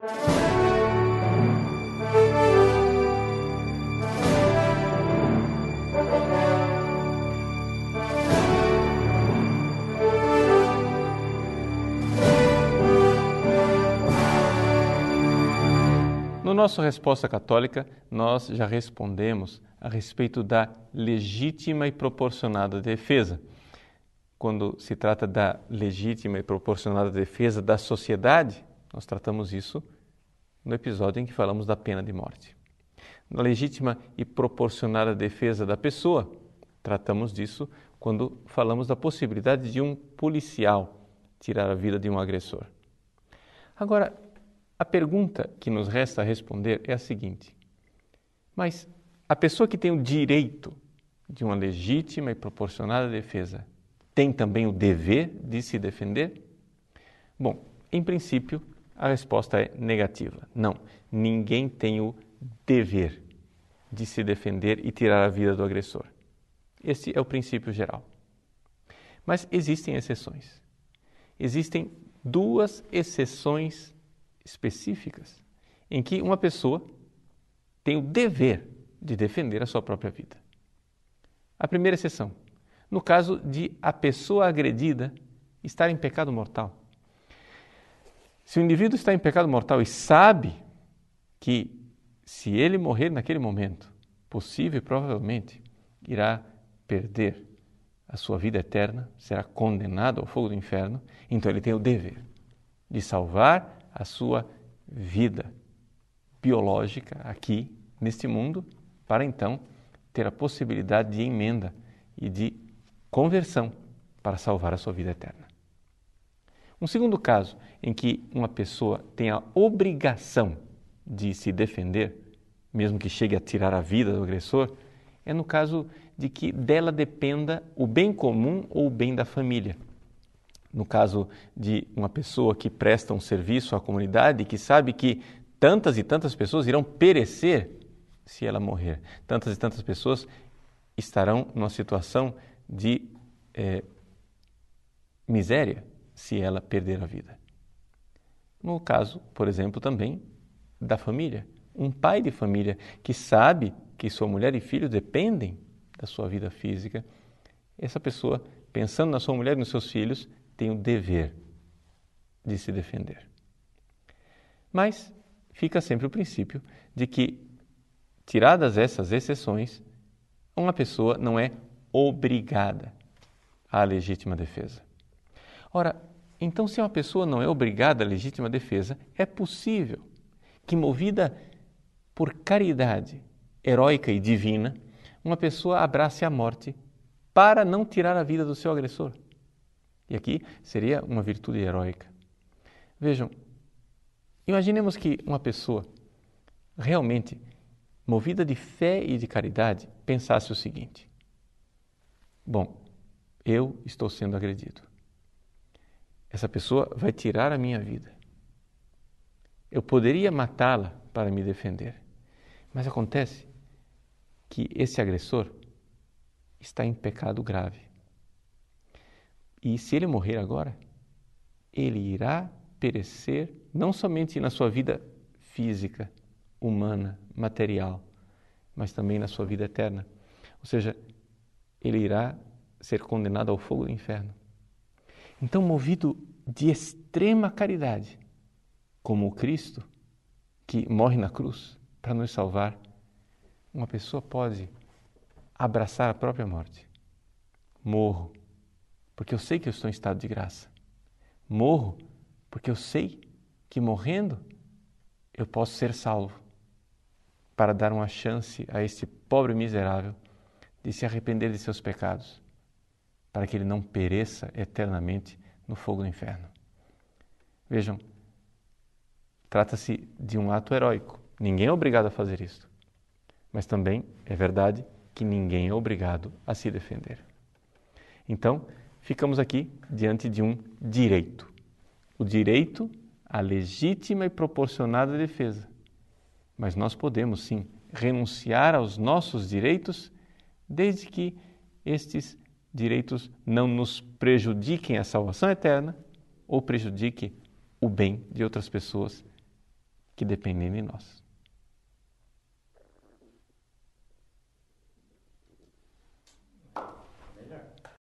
No nosso Resposta Católica, nós já respondemos a respeito da legítima e proporcionada defesa. Quando se trata da legítima e proporcionada defesa da sociedade, nós tratamos isso no episódio em que falamos da pena de morte. Na legítima e proporcionada defesa da pessoa, tratamos disso quando falamos da possibilidade de um policial tirar a vida de um agressor. Agora, a pergunta que nos resta responder é a seguinte: mas a pessoa que tem o direito de uma legítima e proporcionada defesa tem também o dever de se defender? Bom, em princípio, a resposta é negativa. Não, ninguém tem o dever de se defender e tirar a vida do agressor. Esse é o princípio geral. Mas existem exceções. Existem duas exceções específicas em que uma pessoa tem o dever de defender a sua própria vida. A primeira exceção, no caso de a pessoa agredida estar em pecado mortal. Se o indivíduo está em pecado mortal e sabe que se ele morrer naquele momento, possível e provavelmente irá perder a sua vida eterna, será condenado ao fogo do inferno, então ele tem o dever de salvar a sua vida biológica aqui neste mundo, para então ter a possibilidade de emenda e de conversão para salvar a sua vida eterna. Um segundo caso em que uma pessoa tem a obrigação de se defender, mesmo que chegue a tirar a vida do agressor, é no caso de que dela dependa o bem comum ou o bem da família. No caso de uma pessoa que presta um serviço à comunidade, que sabe que tantas e tantas pessoas irão perecer se ela morrer, tantas e tantas pessoas estarão numa situação de é, miséria se ela perder a vida. No caso, por exemplo, também da família, um pai de família que sabe que sua mulher e filho dependem da sua vida física, essa pessoa, pensando na sua mulher e nos seus filhos, tem o dever de se defender. Mas fica sempre o princípio de que, tiradas essas exceções, uma pessoa não é obrigada à legítima defesa. Ora, então, se uma pessoa não é obrigada à legítima defesa, é possível que, movida por caridade heróica e divina, uma pessoa abrace a morte para não tirar a vida do seu agressor. E aqui seria uma virtude heróica. Vejam, imaginemos que uma pessoa realmente movida de fé e de caridade pensasse o seguinte: Bom, eu estou sendo agredido. Essa pessoa vai tirar a minha vida. Eu poderia matá-la para me defender, mas acontece que esse agressor está em pecado grave. E se ele morrer agora, ele irá perecer não somente na sua vida física, humana, material, mas também na sua vida eterna. Ou seja, ele irá ser condenado ao fogo do inferno. Então, movido de extrema caridade, como o Cristo que morre na cruz para nos salvar, uma pessoa pode abraçar a própria morte. Morro porque eu sei que eu estou em estado de graça. Morro porque eu sei que morrendo eu posso ser salvo para dar uma chance a este pobre miserável de se arrepender de seus pecados, para que ele não pereça eternamente no fogo do inferno. Vejam, trata-se de um ato heróico. Ninguém é obrigado a fazer isto. Mas também é verdade que ninguém é obrigado a se defender. Então, ficamos aqui diante de um direito. O direito à legítima e proporcionada defesa. Mas nós podemos sim renunciar aos nossos direitos desde que estes direitos não nos prejudiquem a salvação eterna ou prejudiquem o bem de outras pessoas que dependem de nós.